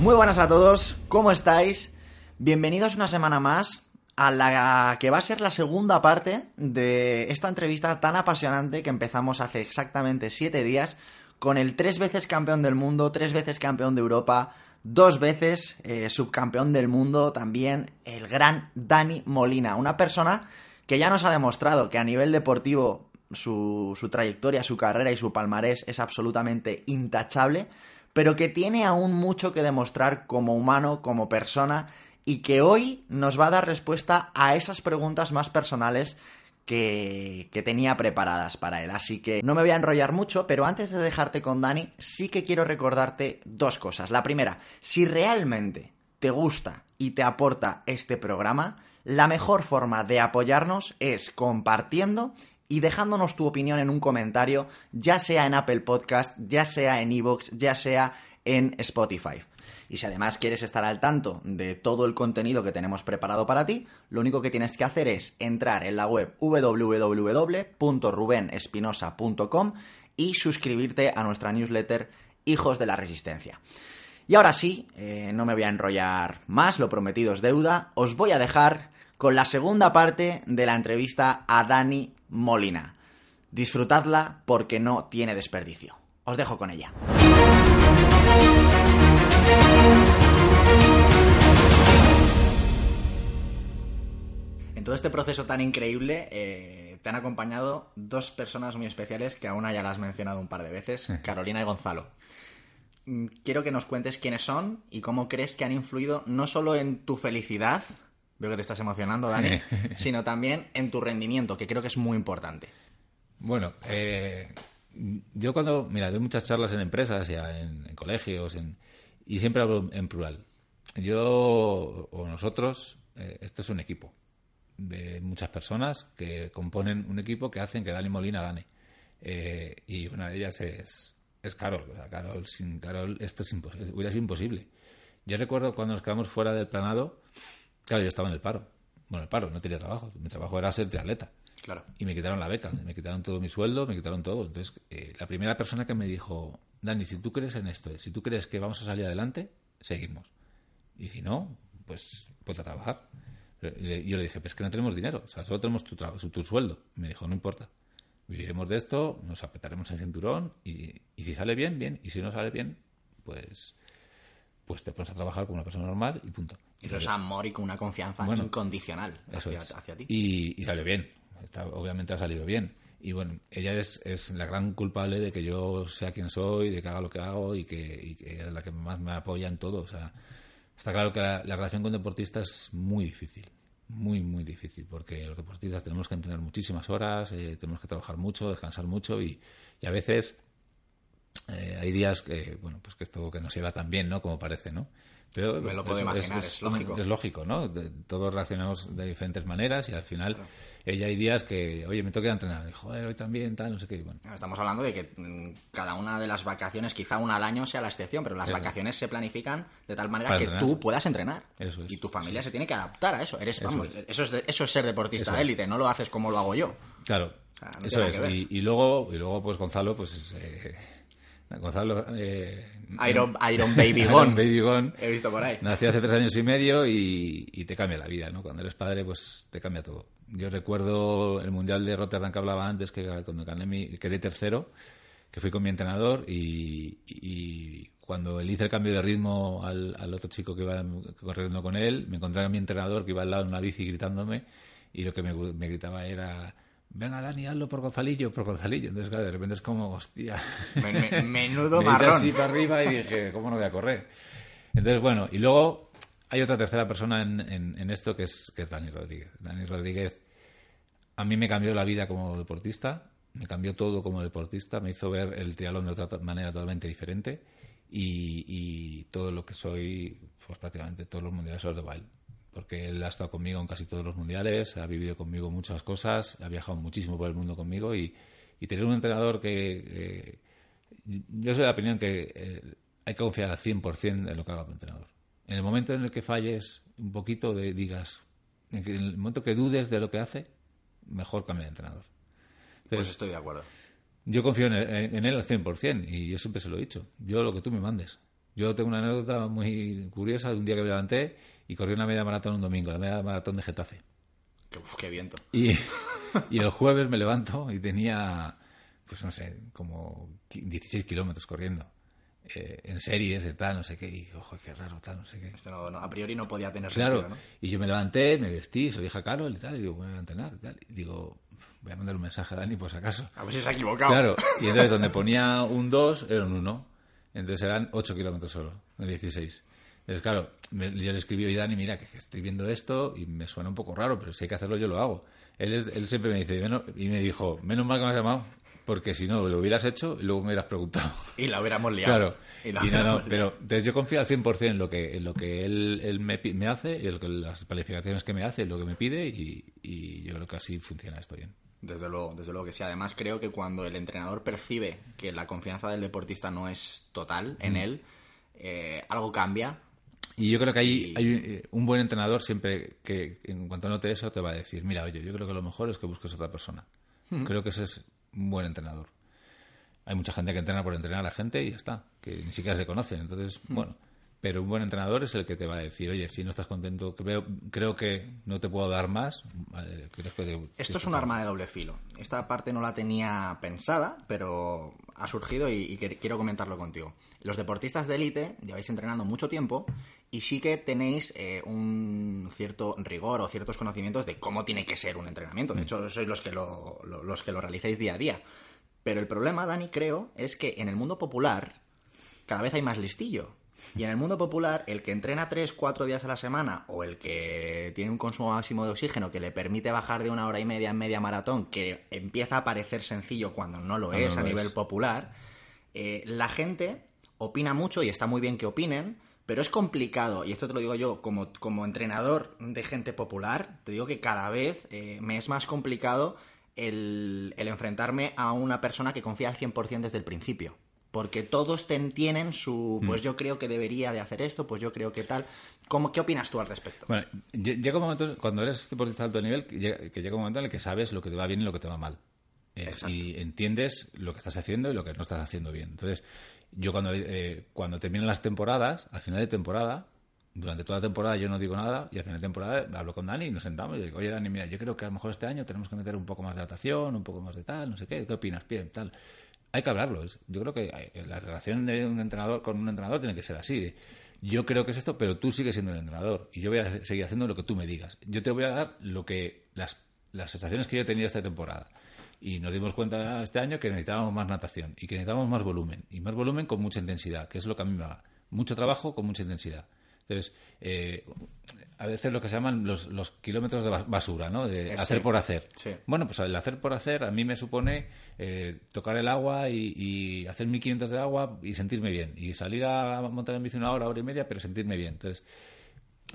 Muy buenas a todos, ¿cómo estáis? Bienvenidos una semana más a la que va a ser la segunda parte de esta entrevista tan apasionante que empezamos hace exactamente siete días con el tres veces campeón del mundo, tres veces campeón de Europa, dos veces eh, subcampeón del mundo también, el gran Dani Molina, una persona que ya nos ha demostrado que a nivel deportivo su, su trayectoria, su carrera y su palmarés es absolutamente intachable pero que tiene aún mucho que demostrar como humano, como persona, y que hoy nos va a dar respuesta a esas preguntas más personales que, que, tenía preparadas para él. Así que no me voy a enrollar mucho, pero antes de dejarte con Dani, sí que quiero recordarte dos cosas. La primera, si realmente te gusta y te aporta este programa, la mejor forma de apoyarnos es compartiendo y dejándonos tu opinión en un comentario, ya sea en Apple Podcast, ya sea en Evox, ya sea en Spotify. Y si además quieres estar al tanto de todo el contenido que tenemos preparado para ti, lo único que tienes que hacer es entrar en la web www.rubenespinosa.com y suscribirte a nuestra newsletter Hijos de la Resistencia. Y ahora sí, eh, no me voy a enrollar más, lo prometido es deuda, os voy a dejar con la segunda parte de la entrevista a Dani Molina. Disfrutadla porque no tiene desperdicio. Os dejo con ella. En todo este proceso tan increíble eh, te han acompañado dos personas muy especiales que aún ya las has mencionado un par de veces, Carolina y Gonzalo. Mm, quiero que nos cuentes quiénes son y cómo crees que han influido no solo en tu felicidad, veo que te estás emocionando, Dani, sino también en tu rendimiento, que creo que es muy importante. Bueno, eh, yo cuando, mira, doy muchas charlas en empresas, ya en, en colegios, en, y siempre hablo en plural. Yo o nosotros, eh, esto es un equipo de muchas personas que componen un equipo que hacen que Dani Molina gane. Eh, y una de ellas es, es Carol. O sea, Carol. Sin Carol esto es imposible, hubiera sido imposible. Yo recuerdo cuando nos quedamos fuera del planado, claro, yo estaba en el paro. Bueno, el paro, no tenía trabajo. Mi trabajo era ser triatleta. Claro. Y me quitaron la beca, me quitaron todo mi sueldo, me quitaron todo. Entonces, eh, la primera persona que me dijo, Dani, si tú crees en esto, si tú crees que vamos a salir adelante, seguimos. Y si no, pues, pues a trabajar. Y yo le dije, pues que no tenemos dinero, o sea, solo tenemos tu, tu sueldo. me dijo, no importa, viviremos de esto, nos apretaremos el cinturón y, y, si sale bien, bien, y si no sale bien, pues pues te pones a trabajar como una persona normal y punto. Y eso es amor y con una confianza bueno, incondicional hacia, es. hacia, ti. Y, y salió bien, Está, obviamente ha salido bien. Y bueno, ella es, es, la gran culpable de que yo sea quien soy, de que haga lo que hago y que, y que es la que más me apoya en todo. O sea, está claro que la, la relación con deportistas es muy difícil, muy, muy difícil, porque los deportistas tenemos que entrenar muchísimas horas, eh, tenemos que trabajar mucho, descansar mucho y, y a veces eh, hay días que, bueno, pues que esto que no se va tan bien, ¿no? Como parece, ¿no? Pero Me lo puedo es, imaginar, es, es, lógico. Es lógico, ¿no? De, todos reaccionamos de diferentes maneras y al final claro. ella hay días que, oye, me toca entrenar, y, joder, hoy también, tal, no sé qué. Bueno. Estamos hablando de que mmm, cada una de las vacaciones, quizá una al año sea la excepción, pero las eso. vacaciones se planifican de tal manera Para que entrenar. tú puedas entrenar. Eso es. Y tu familia sí. se tiene que adaptar a eso. Eres, Eso vamos, es. eso, es de, eso es ser deportista de élite, no lo haces como lo hago yo. Claro. O sea, no eso es. Y, y luego, y luego, pues Gonzalo, pues. Eh, Gonzalo. Eh, Iron, Iron Baby Iron Gone. Baby Gone. He visto por ahí. Nació hace tres años y medio y, y, te cambia la vida, ¿no? Cuando eres padre, pues te cambia todo. Yo recuerdo el Mundial de Rotterdam que hablaba antes, que cuando gané mi, quedé tercero, que fui con mi entrenador y, y cuando le hice el cambio de ritmo al, al, otro chico que iba corriendo con él, me encontré a mi entrenador que iba al lado en una bici gritándome y lo que me, me gritaba era venga Dani, hazlo por Gonzalillo, por Gonzalillo. Entonces, claro, de repente es como, hostia. Men, men, menudo me marrón. así para arriba y dije, ¿cómo no voy a correr? Entonces, bueno, y luego hay otra tercera persona en, en, en esto que es, que es Dani Rodríguez. Dani Rodríguez a mí me cambió la vida como deportista, me cambió todo como deportista, me hizo ver el triatlón de otra manera totalmente diferente y, y todo lo que soy, pues prácticamente todos los mundiales son de Wild. Porque él ha estado conmigo en casi todos los mundiales, ha vivido conmigo muchas cosas, ha viajado muchísimo por el mundo conmigo y, y tener un entrenador que... eh, yo soy de la opinión que eh, hay que confiar al 100% en lo que haga tu entrenador. En el momento en el que falles un poquito, de, digas, en, el momento que dudes de lo que hace, mejor cambia de entrenador. Pues estoy de acuerdo. yo confío en él, en él al 100% y yo siempre se lo he dicho. Yo lo que tú me mandes. Yo tengo una anécdota muy curiosa de un día que me levanté y corrí una media maratón un domingo, la media maratón de Getafe. Qué, uf, qué viento. Y, y el jueves me levanto y tenía, pues no sé, como qui- 16 kilómetros corriendo. eh, en series y tal, no sé qué. Y dije, ojo, qué raro, tal, no sé qué. Esto no, no, a priori no podía tener Claro, sentido, ¿no? y yo me levanté, me vestí, se lo dije a Carol y tal, y digo, voy a entrenar y tal. Y digo, voy a mandar un mensaje a Dani por si acaso. A ver si se ha equivocado. Claro, y entonces donde ponía un 2 era un 1. Entonces eran 8 kilómetros solo, no 16. Entonces, claro, me- yo le escribí a Dani, mira, que, estoy viendo esto y me suena un poco raro, pero si hay que hacerlo, yo lo hago. Él, es- él siempre me dice, "Menos-", y me dijo, menos mal que me has llamado, porque si no, lo hubieras hecho y luego me hubieras preguntado. Y la hubiéramos liado. Claro, Y y, la no, hubiéramos no, liado. pero entonces yo confío al 100% en lo que, en lo que él, él me, me hace, y en lo que- las planificaciones que me hace, en lo que me pide, y, y yo creo que así funciona esto bien. Desde luego, desde luego que sí. Además, creo que cuando el entrenador percibe que la confianza del deportista no es total en él, eh, algo cambia. Y yo creo que hay, Y- hay un buen entrenador siempre que en cuanto note eso te va a decir, mira, oye, yo creo que lo mejor es que busques otra persona. Creo que ese es un buen entrenador. Hay mucha gente que entrena por entrenar a la gente y ya está, que ni siquiera se conocen. Entonces, bueno, pero un buen entrenador es el que te va a decir, oye, si no estás contento, creo, creo que no te puedo dar más. creo que te- Esto es un parar". arma de doble filo. Esta parte no la tenía pensada, pero ha surgido y, quiero comentarlo contigo. Los deportistas de élite lleváis entrenando mucho tiempo y sí que tenéis eh, un cierto rigor o ciertos conocimientos de cómo tiene que ser un entrenamiento. De hecho, sois los que lo, lo- los que lo realizáis día a día. Pero el problema, Dani, creo, es que en el mundo popular cada vez hay más listillo. Y en el mundo popular, el que entrena 3, 4 días a la semana o el que tiene un consumo máximo de oxígeno que le permite bajar de una hora y media en media maratón, que empieza a parecer sencillo cuando no lo es no a nivel es. popular, eh, la gente opina mucho y está muy bien que opinen, pero es complicado, y esto te lo digo yo como, como entrenador de gente popular, te digo que cada vez eh, me es más complicado el, el enfrentarme a una persona que confía al 100% desde el principio. Porque todos ten- tienen su, pues yo creo que debería de hacer esto, pues yo creo que tal. ¿Cómo, ¿Qué opinas tú al respecto? Bueno, lle- llega un momento, cuando eres deportista de alto nivel, que llega, que llega un momento en el que sabes lo que te va bien y lo que te va mal. Eh, y entiendes lo que estás haciendo y lo que no estás haciendo bien. Entonces, yo cuando, eh, cuando terminan las temporadas, al final de temporada, durante toda la temporada yo no digo nada y al final de temporada hablo con Dani y nos sentamos y digo, oye Dani, mira, yo creo que a lo mejor este año tenemos que meter un poco más de natación, un poco más de tal, no sé qué, ¿qué opinas? Bien, tal. Hay que hablarlo. Yo creo que hay- la relación de un entrenador con un entrenador tiene que ser así. yo creo que es esto, pero tú sigues siendo el entrenador y yo voy a seguir haciendo lo que tú me digas. Yo te voy a dar lo que las, las sensaciones que yo he tenido esta temporada. Y nos dimos cuenta este año que necesitábamos más natación y que necesitábamos más volumen. Y más volumen con mucha intensidad, que es lo que a mí me va. Mucho trabajo con mucha intensidad. Entonces, eh, a veces lo que se llaman los, los kilómetros de bas- basura, ¿no? De Eh, hacer sí. por hacer. Sí. Bueno, pues el hacer por hacer a mí me supone eh, tocar el agua y, y hacer 1500 de agua y sentirme bien. Y salir a montar en bici una hora, hora y media, pero sentirme bien. Entonces,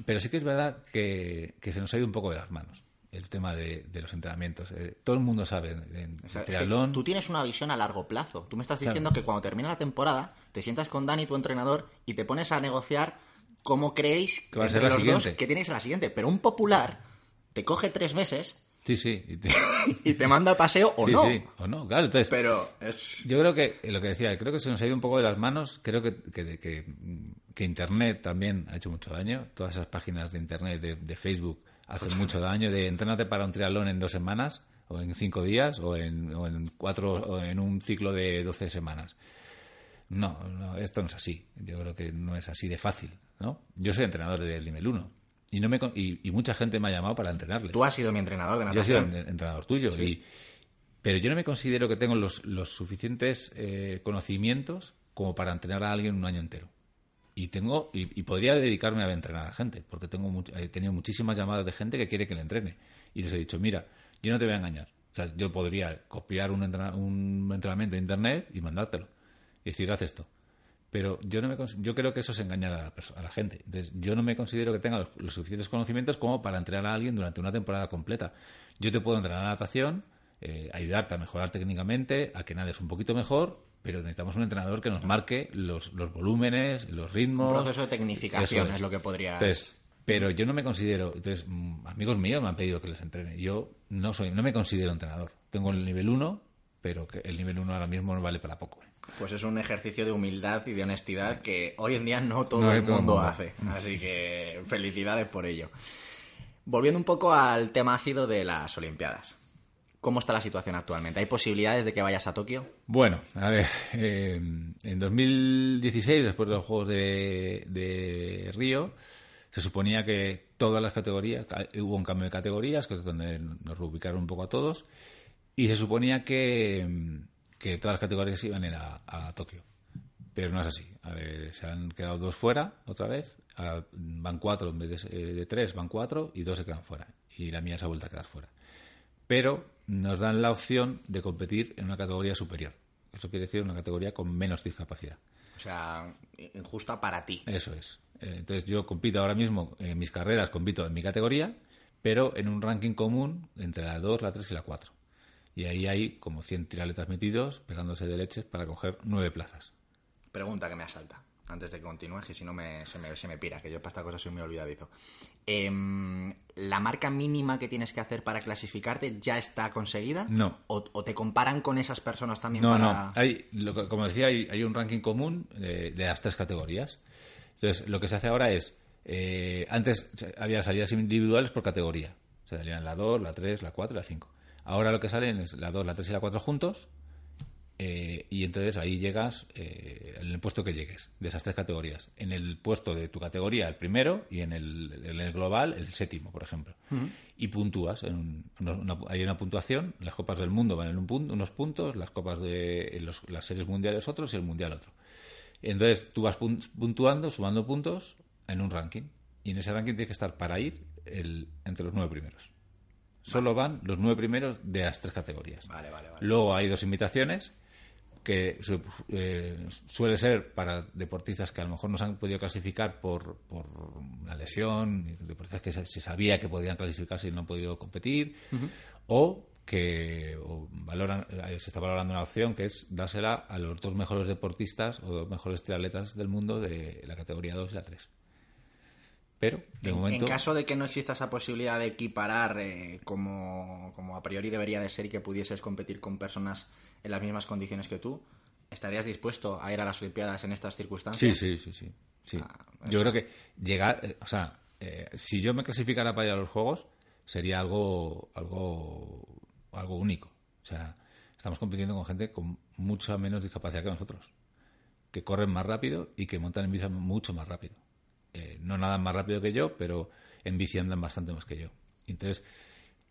pero sí que es verdad que, que se nos ha ido un poco de las manos el tema de, de los entrenamientos. Eh, todo el mundo sabe en, O sea, triatlón. tú tienes una visión a largo plazo. Tú me estás Claro. diciendo que cuando termina la temporada, te sientas con Dani, tu entrenador, y te pones a negociar cómo creéis Que va a ser la los dos siguiente. que tienes a la siguiente. Pero un popular te coge tres meses Sí, sí. y te- y te manda a paseo o sí, no. sí, o no, claro. Entonces, Pero es. Yo creo que, lo que decía, creo que se nos ha ido un poco de las manos. Creo que, que, que- que Internet también ha hecho mucho daño. Todas esas páginas de Internet, de, de Facebook, hacen mucho daño. De entrenarte para un triatlón en dos semanas, o en cinco días, o en, o en cuatro, o en un ciclo de 12 semanas. No, no, esto no es así. Yo creo que no es así de fácil, ¿no? Yo soy entrenador del nivel 1 y, no me, y, y mucha gente me ha llamado para entrenarle. Tú has sido mi entrenador de Yo he sido natación. en- entrenador tuyo. Y, pero yo no me considero que tengo los, los suficientes eh, conocimientos como para entrenar a alguien un año entero. Y tengo y, y podría dedicarme a entrenar a gente, porque tengo much- he tenido muchísimas llamadas de gente que quiere que le entrene. Y les he dicho, mira, yo no te voy a engañar. O sea, yo podría copiar un entrenamiento de internet y mandártelo. Y decir, haz esto. pero yo no me yo creo que eso es engañar a la, a la gente. Entonces, yo no me considero que tenga los, los suficientes conocimientos como para entrenar a alguien durante una temporada completa. Yo te puedo entrenar a natación, eh, ayudarte a mejorar técnicamente, a que nades un poquito mejor, pero necesitamos un entrenador que nos marque los, los volúmenes, los ritmos. Un proceso de tecnificación es lo que podría... Entonces, pero yo no me considero, entonces mm, amigos míos me han pedido que les entrene. Yo no soy, no me considero entrenador. Tengo el nivel 1, pero que el nivel 1 ahora mismo no vale para poco. Pues es un ejercicio de humildad y de honestidad que hoy en día no todo No el mundo hace. Así que felicidades por ello. Volviendo un poco al tema ácido de las Olimpiadas. ¿Cómo está la situación actualmente? ¿Hay posibilidades de que vayas a Tokio? Bueno, a ver, eh, en 2016, después de los Juegos de, de Río, se suponía que todas las categorías, ca- hubo un cambio de categorías, que es donde nos reubicaron un poco a todos, y se suponía que, que todas las categorías iban a ir a, a Tokio. Pero no es así. A ver, se han quedado dos fuera otra vez. Ahora van cuatro en vez de, eh, de tres, van cuatro y dos se quedan fuera. Y la mía se ha vuelto a quedar fuera. Pero nos dan la opción de competir en una categoría superior. Eso quiere decir una categoría con menos discapacidad. O sea, injusta para ti. Eso es. Eh, Entonces yo compito ahora mismo, en mis carreras compito en mi categoría, pero en un ranking común entre la 2, la 3 y la 4. Y ahí hay como 100 tiraletas metidos pegándose de leches para coger nueve plazas. Pregunta que me asalta, antes de que continúes, que si no me, se, me, se me pira, que yo para esta cosa soy muy olvidadizo. Em, ¿La marca mínima que tienes que hacer para clasificarte ya está conseguida? No. ¿O, o te comparan con esas personas también No, para...? no. Hay, lo como decía, hay, hay un ranking común de, de las tres categorías. Entonces, lo que se hace ahora es, eh, antes había salidas individuales por categoría. Se salían la 2, la 3, la 4 y la 5. Ahora lo que salen es la 2, la 3 y la 4 juntos. eh, y entonces ahí llegas eh, en el puesto que llegues de esas tres categorías. En el puesto de tu categoría, el primero, y en el, en el global, el séptimo, por ejemplo. Y puntúas. En un- una- una- hay una puntuación. Las Copas del Mundo van en un pun- unos puntos, las Copas de los- las series mundiales otros y el mundial otro. Entonces tú vas pun- puntuando, sumando puntos en un ranking. Y en ese ranking tienes que estar para ir el, entre los nueve primeros. Solo van los nueve primeros de las tres categorías. Vale, vale, vale. Luego hay dos invitaciones que su- eh, suele ser para deportistas que a lo mejor no se han podido clasificar por, por una lesión, deportistas que se, se sabía que podían clasificarse y no han podido competir, o que o valoran, eh, se está valorando una opción que es dársela a los dos mejores deportistas o dos mejores triatletas del mundo de la categoría 2 y la 3. Pero, de En, momento... en caso de que no exista esa posibilidad de equiparar eh, como, como a priori debería de ser y que pudieses competir con personas en las mismas condiciones que tú, ¿estarías dispuesto a ir a las Olimpiadas en estas circunstancias? sí, sí, sí. sí. Ah, yo creo que llegar, eh, o sea, eh, si yo me clasificara para ir a los Juegos, sería algo, algo, algo único. O sea, estamos compitiendo con gente con mucha menos discapacidad que nosotros, que corren más rápido y que montan en bici mucho más rápido. Eh, no nadan más rápido que yo, pero en bici andan bastante más que yo. Entonces,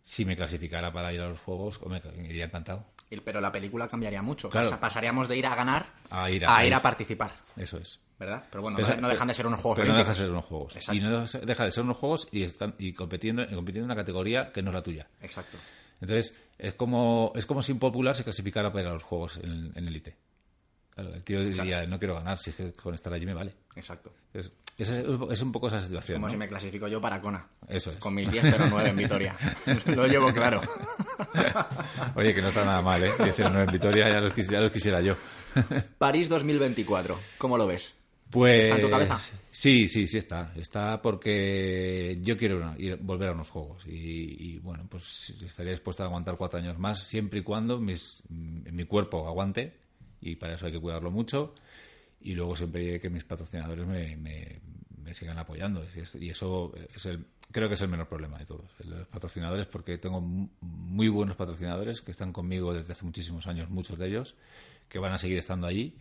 si me clasificara para ir a los Juegos, hombre, iría encantado. Pero la película cambiaría mucho. Claro. O sea, pasaríamos de ir a ganar A ir a- a, ir a a ir. participar, Eso es. ¿verdad? Pero bueno, Pero no, dejan de ser unos juegos Pero no deja de ser unos juegos. Exacto. Y no deja de ser unos juegos y están y compitiendo, y compitiendo en una categoría que no es la tuya. Exacto. Entonces, es como, es como si un popular se clasificara para ir a los juegos en, en élite. Claro, el tío diría, no quiero ganar, si es que con estar allí me vale. Exacto. Entonces, es, es un poco esa situación. Como ¿no? si me clasifico yo para Kona. Eso es. Con mis 10.09 en Vitoria. Lo llevo claro. Oye, que no está nada mal, ¿eh? 19 en Vitoria, ya los, ya los quisiera yo. París 2024. ¿Cómo lo ves? Pues ¿Está en tu cabeza? sí, sí, sí está. Está porque yo quiero una- ir, volver a unos juegos y, y, bueno, pues estaría dispuesto a aguantar cuatro años más siempre y cuando mis, mi cuerpo aguante y para eso hay que cuidarlo mucho y luego siempre que mis patrocinadores me, me- me sigan apoyando y es- y eso es el, creo que es el menor problema de todos, los patrocinadores porque tengo mu- muy buenos patrocinadores que están conmigo desde hace muchísimos años, muchos de ellos que van a seguir estando allí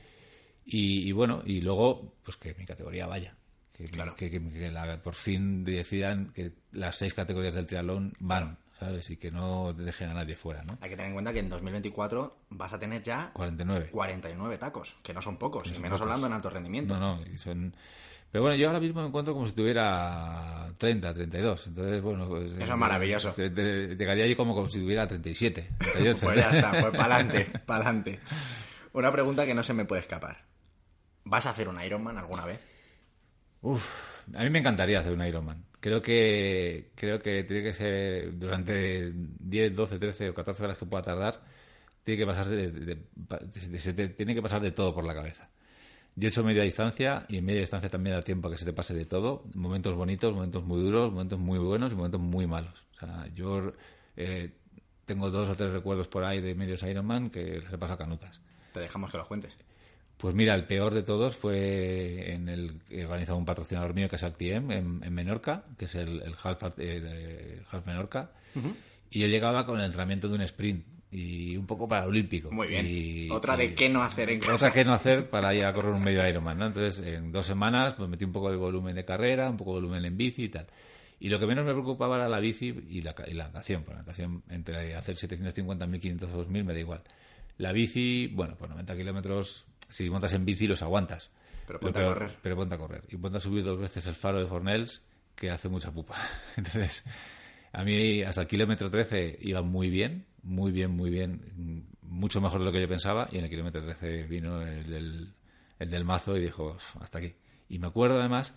y, y bueno, y luego, pues que mi categoría vaya. Que, Claro. que, que- que la- por fin decidan que las seis categorías del triatlón van, ¿sabes? Y que no dejen a nadie fuera, ¿no? Hay que tener en cuenta que en 2024 vas a tener ya 49. 49 tacos, que no son pocos, y son menos pocos. hablando en alto rendimiento. No, no, y son... Pero bueno, yo ahora mismo me encuentro como si tuviera 30, 32. Entonces, bueno, pues... Eso es maravilloso. eh, Llegaría allí como, como si tuviera 37, 38. Pues ya está, pues para adelante, para adelante. Una pregunta que no se me puede escapar. ¿Vas a hacer un Ironman alguna vez? Uf, a mí me encantaría hacer un Ironman. Creo que creo que tiene que ser durante 10, 12, 13 o 14 horas que pueda tardar, tiene que pasar de, tiene que pasar de todo por la cabeza. Yo he hecho media distancia y en media distancia también da tiempo a que se te pase de todo. Momentos bonitos, momentos muy duros, momentos muy buenos y momentos muy malos. O sea, yo eh, tengo dos o tres recuerdos por ahí de medios Ironman que les he pasado canutas. Te dejamos que los cuentes. Pues mira, el peor de todos fue en el que organizaba un patrocinador mío que es RTM en, en Menorca, que es el, el Half, eh, Half Menorca. Y yo llegaba con el entrenamiento de un sprint y un poco para olímpico. Muy bien. Y- Otra de y- qué no hacer en casa. otra que no hacer para ir a correr un medio Ironman, ¿no? Entonces, en dos semanas, pues metí un poco de volumen de carrera, un poco de volumen en bici y tal. Y lo que menos me preocupaba era la bici y la, y la natación. Pues la natación, entre hacer 750, 1500 o 2000 me da igual. La bici, bueno, pues 90 kilómetros, si montas en bici los aguantas. Pero ponte a correr. Pero ponte a correr. Y ponte a subir dos veces el faro de Fornells, que hace mucha pupa. Entonces, a mí hasta el kilómetro 13 iba muy bien, muy bien, muy bien, mm, mucho mejor de lo que yo pensaba. Y en el kilómetro 13 vino el del, el del mazo y dijo, "Uf, hasta aquí. Y me acuerdo además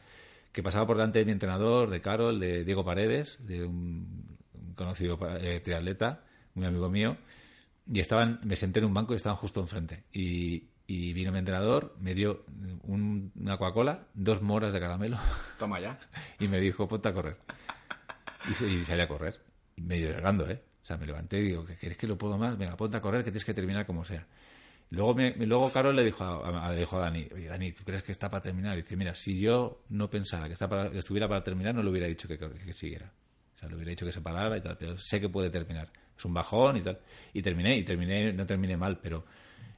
que pasaba por delante de mi entrenador, de Carol, de Diego Paredes, de un, un conocido eh, triatleta, muy amigo mío, y estaban, me senté en un banco y estaban justo enfrente. Y, y vino mi entrenador, me dio un- una Coca-Cola, dos moras de caramelo Toma ya. y me dijo, ponte a correr. Y, se- y salí a correr, y medio llegando, ¿eh? O sea, me levanté y digo, ¿qué quieres que lo puedo más? Venga, ponte a correr, que tienes que terminar como sea. Luego, me, luego Carol le dijo a, a- le dijo a Dani, oye, Dani, ¿tú crees que está para terminar? Y dice, mira, si yo no pensara que, está para, que estuviera para terminar, no le hubiera dicho que, que siguiera. O sea, le hubiera dicho que se parara y tal, pero sé que puede terminar. Es un bajón y tal. Y terminé, y terminé, no terminé mal, pero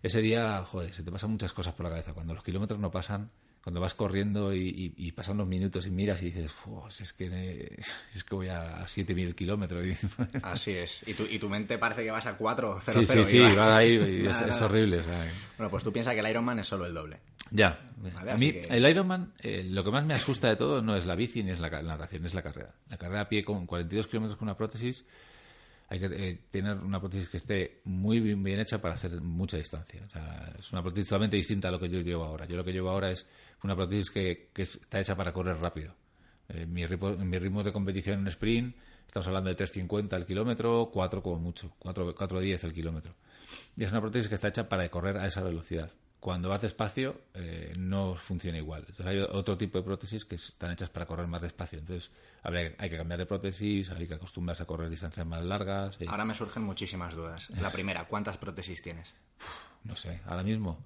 ese día, joder, se te pasan muchas cosas por la cabeza. Cuando los kilómetros no pasan, cuando vas corriendo y, y- y pasan los minutos y miras y dices, "Fu, si es que, es que voy a 7.000 kilómetros. Y- Así es. Y tu, y tu mente parece que vas a 4, 0, Sí, 0. sí, sí, va ahí y es, es horrible. Bueno, pues tú piensas que el Ironman es solo el doble. Ya. Vale, a mí, que- el Ironman, eh, lo que más me asusta de todo no es la bici ni es la, la natación, es la carrera. La carrera a pie con 42 kilómetros con una prótesis, hay que eh, tener una prótesis que esté muy bien, hecha para hacer mucha distancia. O sea, es una prótesis totalmente distinta a lo que yo llevo ahora. Yo lo que llevo ahora es una prótesis que, está hecha para correr rápido. Eh, mi ritmo- en mis ritmos de competición en sprint, estamos hablando de 3.50 el kilómetro, 4 como mucho, 4 4.10 el kilómetro. Y es una prótesis que está hecha para correr a esa velocidad. Cuando vas despacio, eh, no funciona igual. Entonces hay otro tipo de prótesis que están hechas para correr más despacio. Entonces habría- hay que cambiar de prótesis, hay que acostumbrarse a correr distancias más largas. y- Ahora me surgen muchísimas dudas. La primera, ¿cuántas prótesis tienes? no sé, ahora mismo,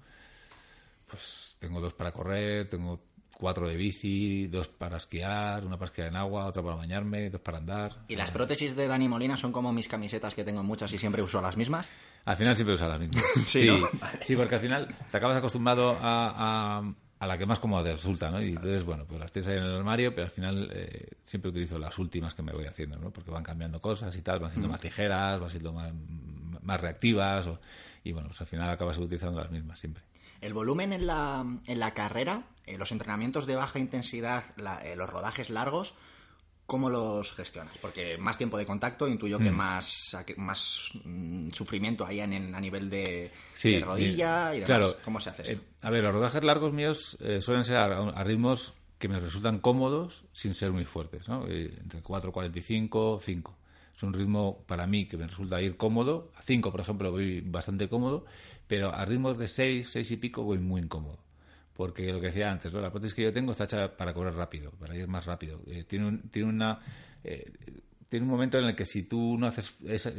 pues tengo dos para correr, tengo cuatro de bici, dos para esquiar, una para esquiar en agua, otra para bañarme, dos para andar. ¿Y las prótesis de Dani Molina son como mis camisetas que tengo muchas y siempre uso las mismas? Al final siempre usas la misma. Sí, ¿no? sí, porque al final te acabas acostumbrado a, a- a la que más cómoda te resulta, ¿no? Y entonces, bueno, pues las tienes ahí en el armario, pero al final eh, siempre utilizo las últimas que me voy haciendo, ¿no? Porque van cambiando cosas y tal, van siendo más ligeras, van siendo más, más reactivas, o- y bueno, pues al final acabas utilizando las mismas siempre. El volumen en la, en la carrera, eh, los entrenamientos de baja intensidad, la- eh, los rodajes largos, ¿cómo los gestionas? Porque más tiempo de contacto, intuyo que más, más mm, sufrimiento hay en, en- a nivel de, Sí, de rodilla eh, y demás. Claro. ¿Cómo se hace Eh, esto? a ver, los rodajes largos míos eh, suelen ser a, a ritmos que me resultan cómodos sin ser muy fuertes, ¿no? Eh, entre 4.45, 5. Es un ritmo para mí que me resulta ir cómodo. A 5, por ejemplo, voy bastante cómodo, pero a ritmos de 6, 6 y pico voy muy incómodo. Porque lo que decía antes, ¿no? la prótesis que yo tengo está hecha para correr rápido, para ir más rápido. Eh, tiene, un, tiene una... eh, tiene un momento en el que si tú no haces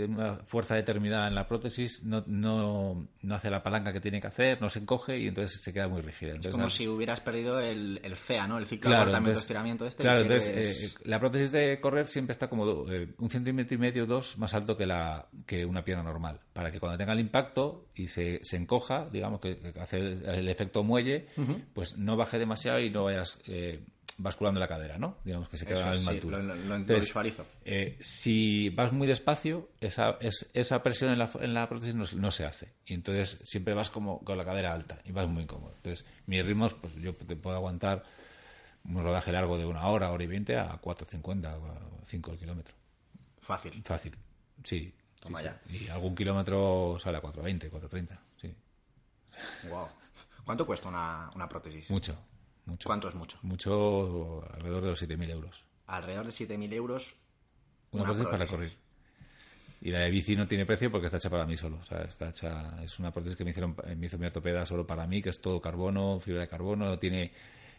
una fuerza determinada en la prótesis, no, no, no hace la palanca que tiene que hacer, no se encoge y entonces se queda muy rígida. Es como no- si hubieras perdido el, el FEA, ¿no? El ciclo Claro, acortamiento entonces- estiramiento este. Claro, entonces eh, la prótesis de correr siempre está como eh, un centímetro y medio, dos más alto que la que una pierna normal, para que cuando tenga el impacto y se, se encoja, digamos que, hace el, el efecto muelle, pues no baje demasiado y no vayas eh, basculando la cadera, ¿no? Digamos que se queda Eso a la misma sí, altura. lo- lo- lo Entonces, visualizo. eh, si vas muy despacio, esa, es- esa presión en la, en la prótesis no, no se hace. Y entonces siempre vas como con la cadera alta y vas muy incómodo. Entonces, mis ritmos, pues yo te puedo aguantar un rodaje largo de una hora, hora y veinte a 4.50 o a 5 el kilómetro. Fácil. Fácil, sí. Toma sí, ya. sí. Y algún kilómetro sale a 4.20, 4.30, sí. Wow. ¿Cuánto cuesta una, una prótesis? Mucho, mucho. ¿Cuánto es mucho? Mucho, alrededor de los 7.000 euros. Alrededor de 7.000 euros. Una, prótesis, para correr. Y la de bici no tiene precio porque está hecha para mí solo. O sea, está hecha, es una prótesis que me hicieron, me hizo mi ortopeda solo para mí, que es todo carbono, fibra de carbono, no tiene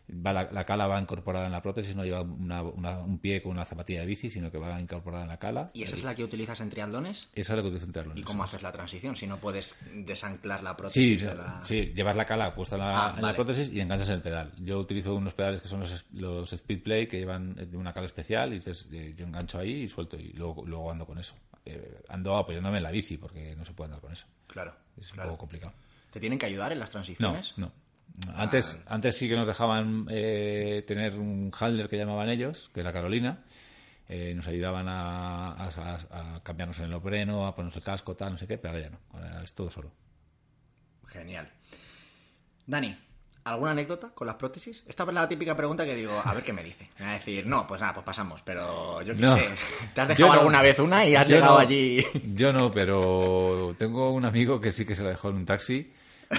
va la, cala va incorporada en la prótesis, no lleva un pie con una zapatilla de bici, sino que va incorporada en la cala. ¿Y esa es la que utilizas en triatlones? Esa es la que utilizo en triatlones. ¿Y cómo haces la transición? Si no puedes desanclar la prótesis. Sí, sí llevas la cala puesta en la, ah, prótesis y enganchas el pedal. Yo utilizo unos pedales que son los, los Speedplay, que llevan una cala especial, y dices, eh, yo engancho ahí y suelto, y luego, luego ando con eso. Eh, ando apoyándome en la bici, porque no se puede andar con eso. Claro. Es un poco complicado. ¿Te tienen que ayudar en las transiciones? No, no. Antes, antes sí que nos dejaban eh, tener un handler que llamaban ellos, que era Carolina. Eh, nos ayudaban a, cambiarnos en el opreno, a ponernos el casco, tal, no sé qué, pero ahora ya no. Ahora es todo solo. Genial. Dani, ¿alguna anécdota con las prótesis? Esta es la típica pregunta que digo, a ver qué me dice. Me va a decir, no, pues nada, pues pasamos, pero yo qué sé. ¿Te has dejado alguna vez una y has llegado allí? Yo no, pero tengo un amigo que sí que se la dejó en un taxi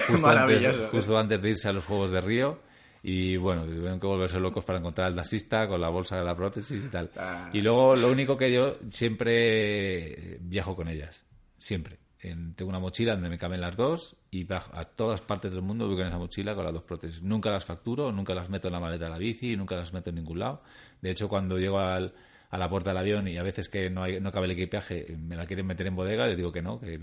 justo, antes, justo antes de irse a los Juegos de Río. Y bueno, tuvieron que volverse locos para encontrar al taxista con la bolsa de la prótesis y tal. Ah. Y luego lo único que yo siempre viajo con ellas. Siempre. tengo una mochila donde me caben las dos y a todas partes del mundo voy con esa mochila con las dos prótesis. Nunca las facturo, nunca las meto en la maleta de la bici, nunca las meto en ningún lado. De hecho, cuando llego al, a la puerta del avión y a veces que no, hay, no cabe el equipaje, me la quieren meter en bodega, les digo que no, que,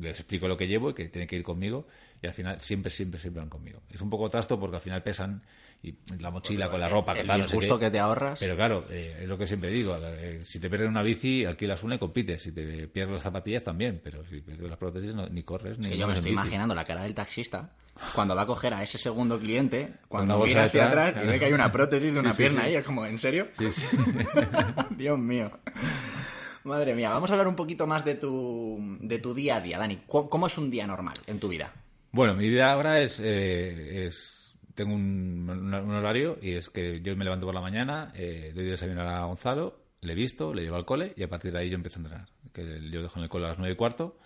les explico lo que llevo y que tienen que ir conmigo y al final siempre, siempre, siempre van conmigo. Es un poco trasto porque al final pesan y la mochila con la ropa, el, tal, no que te ahorras. Pero claro, eh, es lo que siempre digo, eh, si te pierdes una bici, alquilas una y compites, si te pierdes las zapatillas también, pero si pierdes las prótesis ni corres ni... yo me estoy imaginando la cara del taxista cuando va a coger a ese segundo cliente, cuando mira hacia atrás y ve que hay una prótesis de una pierna ahí, es como, ¿en serio? Dios mío. Madre mía, vamos a hablar un poquito más de tu, de tu día a día, Dani. ¿Cómo, es un día normal en tu vida? Bueno, mi vida ahora es, eh, es tengo un, horario y es que yo me levanto por la mañana, eh, doy desayuno a Gonzalo, le visto, le llevo al cole y a partir de ahí yo empiezo a entrenar. Yo dejo en el cole a las nueve y cuarto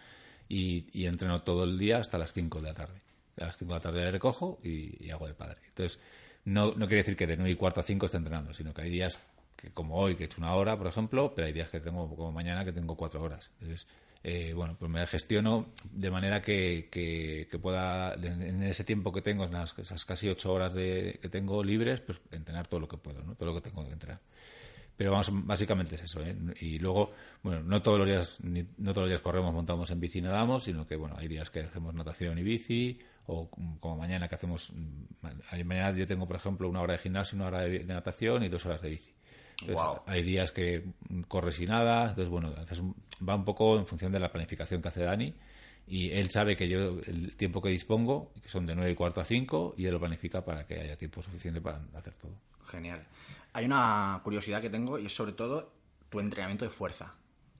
y, y entreno todo el día hasta las 5 de la tarde a las 5 de la tarde le recojo y, hago de padre. Entonces, no, no quiere decir que de 9 y cuarto a 5 esté entrenando, sino que hay días que como hoy, que he hecho una hora, por ejemplo, pero hay días que tengo, como mañana, que tengo cuatro horas. Entonces, eh, bueno, pues me gestiono de manera que, pueda, en ese tiempo que tengo, en esas casi ocho horas de, que tengo libres, pues entrenar todo lo que puedo, ¿no? todo lo que tengo que entrenar. Pero vamos, básicamente es eso. ¿eh? Y luego, bueno, no todos los días, no todos los días corremos, montamos en bici y nadamos, sino que, bueno, hay días que hacemos natación y bici, o como mañana que hacemos, mañana yo tengo, por ejemplo, una hora de gimnasio, una hora de, natación y dos horas de bici. Hay días que corres y nada, entonces, bueno, va un poco en función de la planificación que hace Dani y él sabe que yo el tiempo que dispongo, que son de 9 y cuarto a 5, y él lo planifica para que haya tiempo suficiente para hacer todo. Genial. Hay una curiosidad que tengo y es sobre todo tu entrenamiento de fuerza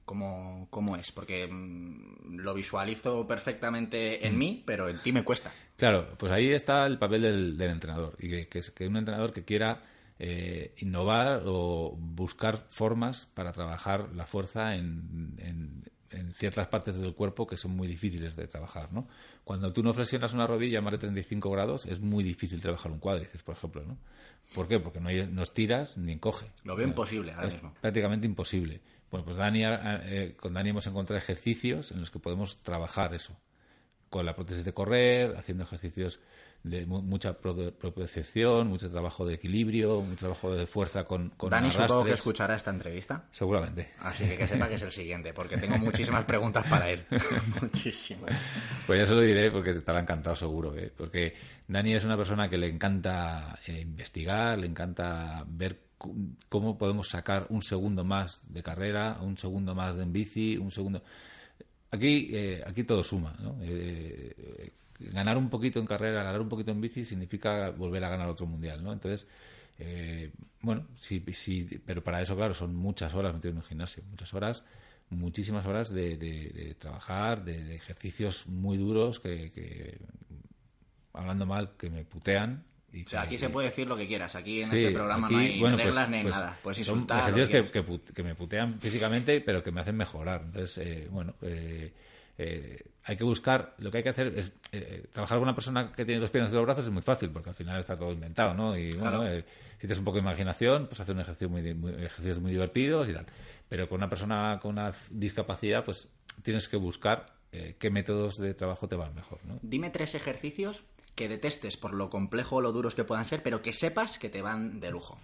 cómo, cómo es, porque mm, lo visualizo perfectamente en mí, pero en ti me cuesta. Claro, pues ahí está el papel del, entrenador, y que, es que un entrenador que quiera eh, innovar o buscar formas para trabajar la fuerza en, en, ciertas partes del cuerpo que son muy difíciles de trabajar, ¿no? Cuando tú no flexionas una rodilla a más de 35 grados, es muy difícil trabajar un cuádriceps, por ejemplo, ¿no? ¿Por qué? Porque no, no estiras ni encoge. Lo veo imposible ahora mismo. Prácticamente imposible. Bueno, pues Dani, eh, con Dani hemos encontrado ejercicios en los que podemos trabajar eso. Con la prótesis de correr, haciendo ejercicios de mucha propiocepción, mucho trabajo de equilibrio, mucho trabajo de fuerza con, con Dani supongo que escuchará esta entrevista. Seguramente. Así que que sepa que es el siguiente, porque tengo muchísimas preguntas para él. muchísimas. Pues ya se lo diré porque estará encantado seguro. ¿eh? Porque Dani es una persona que le encanta eh, investigar, le encanta ver cómo podemos sacar un segundo más de carrera, un segundo más de en bici, un segundo. Aquí, eh, aquí todo suma, ¿no? Ganar un poquito en carrera, ganar un poquito en bici significa volver a ganar otro mundial, ¿no? Entonces, eh, bueno, sí, sí, pero para eso, claro, son muchas horas metido en un gimnasio, muchas horas, muchísimas horas de, trabajar, de, ejercicios muy duros que, hablando mal, que me putean o sea, aquí se puede decir lo que quieras. Aquí en este programa no hay pues, reglas ni pues nada. Insultar. Son ejercicios que, que, me putean físicamente, pero que me hacen mejorar. Entonces, eh, bueno, eh, eh, hay que buscar, lo que hay que hacer es eh, trabajar con una persona que tiene dos piernas y dos brazos es muy fácil, porque al final está todo inventado, ¿no? Y bueno, eh, si tienes un poco de imaginación, pues hacer un ejercicio muy, muy- ejercicios muy divertidos y tal. Pero con una persona con una discapacidad, pues tienes que buscar eh, qué métodos de trabajo te van mejor, ¿no? Dime tres ejercicios que detestes por lo complejo o lo duros que puedan ser, pero que sepas que te van de lujo.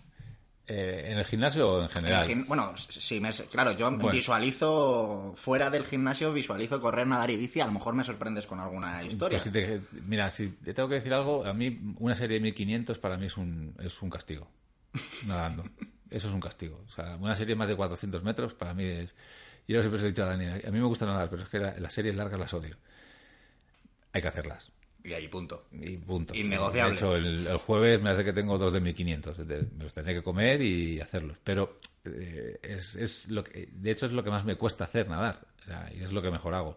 Eh, ¿En el gimnasio o en general? Gim- bueno, sí, me- claro, yo Bueno. visualizo fuera del gimnasio, visualizo correr, nadar y bici. A lo mejor me sorprendes con alguna historia. Pues si te- mira, si te tengo que decir algo, a mí una serie de 1500 para mí es un, es un castigo. Nadando. Eso es un castigo. O sea, una serie más de 400 metros para mí es... Yo siempre he dicho a Dani, a mí me gusta nadar, pero es que la- las series largas las odio. Hay que hacerlas. Y ahí punto. Y punto. Innegociable. De hecho, el, el jueves me hace que tengo dos de 1500. de- Me los tendré que comer y hacerlos. Pero eh, es, es lo que, de hecho es lo que más me cuesta hacer, nadar. O sea, y es lo que mejor hago.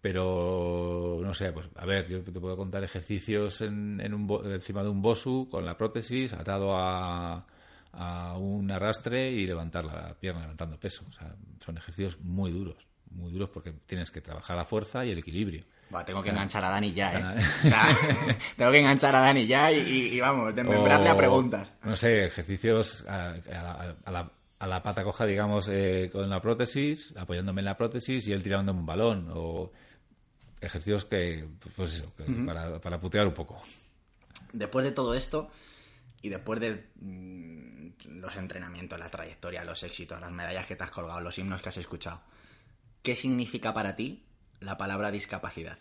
Pero, no sé, pues a ver, yo te puedo contar ejercicios en, en un, encima de un bosu con la prótesis atado a, a un arrastre y levantar la pierna levantando peso. O sea, son ejercicios muy duros. Muy duros porque tienes que trabajar la fuerza y el equilibrio. Tengo que enganchar a Dani ya, ¿eh? O sea, tengo que enganchar a Dani ya y, y- y vamos, desmembrarle a preguntas. No sé, ejercicios a, a la, a la- a la pata coja, digamos, eh, con la prótesis, apoyándome en la prótesis y él tirándome un balón. O ejercicios que, pues eso, que para, para putear un poco. Después de todo esto y después de mm, los entrenamientos, la trayectoria, los éxitos, las medallas que te has colgado, los himnos que has escuchado, ¿qué significa para ti la palabra discapacidad?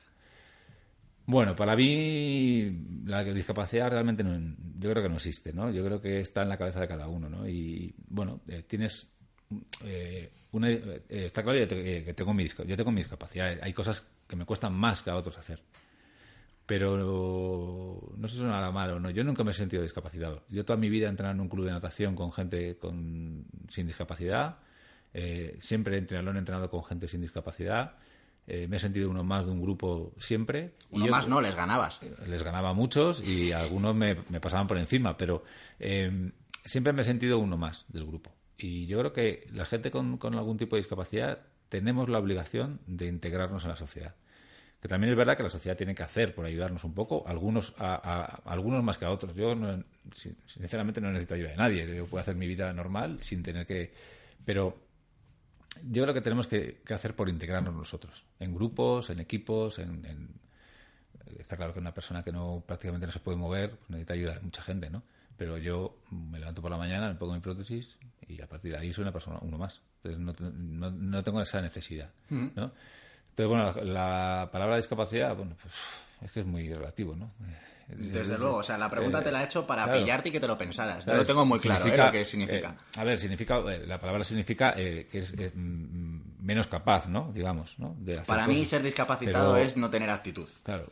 Bueno, para mí la discapacidad realmente no, yo creo que no existe, ¿no? Yo creo que está en la cabeza de cada uno, ¿no? Y bueno, eh, tienes eh, una, eh, está claro que tengo mi yo tengo mi discapacidad. Hay cosas que me cuestan más que a otros hacer. Pero no sé si nada malo, ¿no? Yo nunca me he sentido discapacitado. Yo toda mi vida he entrenado en un club de natación con gente con, sin discapacidad. Siempre en triatlón he entrenado con gente sin discapacidad. Eh, me he sentido uno más de un grupo siempre. Y Uno yo- más no, les ganabas. les ganaba a muchos y algunos me, me pasaban por encima, pero eh, siempre me he sentido uno más del grupo. Y yo creo que la gente con, con algún tipo de discapacidad tenemos la obligación de integrarnos en la sociedad. Que también es verdad que la sociedad tiene que hacer por ayudarnos un poco, algunos, a, a- algunos más que a otros. Yo, no- sinceramente, no necesito ayuda de nadie. Yo puedo hacer mi vida normal sin tener que. Pero yo creo que tenemos que, que hacer por integrarnos nosotros, en grupos, en equipos, en, en- está claro que una persona que no prácticamente no se puede mover pues necesita ayuda de mucha gente, ¿no? Pero yo me levanto por la mañana, me pongo mi prótesis y a partir de ahí soy una persona, uno más. Entonces no, no, no tengo esa necesidad, ¿no? Entonces, bueno, la, la palabra discapacidad, bueno, pues es que es muy relativo, ¿no? Desde luego, o sea, la pregunta Eh, te la he hecho para claro. pillarte y que te lo pensaras. Yo lo tengo muy claro, ¿eh? lo que significa. eh, a ver, significa, eh, la palabra significa que es mm, menos capaz, ¿no? Digamos, ¿no? De para mí cosas. ser discapacitado Pero, es no tener actitud. Claro.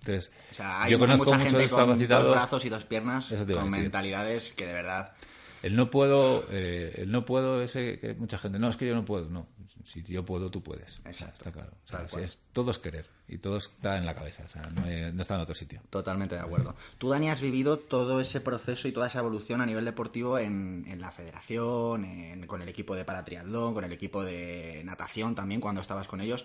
Entonces, O sea, hay yo conozco mucha gente con dos brazos y dos piernas con mentalidades que de verdad... El no puedo, el no puedo, ese que mucha gente, no, es que yo no puedo, no. Si yo puedo, tú puedes. O sea, Exacto. está claro. O sea, Tal si cual. es, todo es querer y todo está en la cabeza, o sea, no, no está en otro sitio. Totalmente de acuerdo. Tú, Dani, has vivido todo ese proceso y toda esa evolución a nivel deportivo en, en la federación, en- con el equipo de paratriatlón, con el equipo de natación también, cuando estabas con ellos.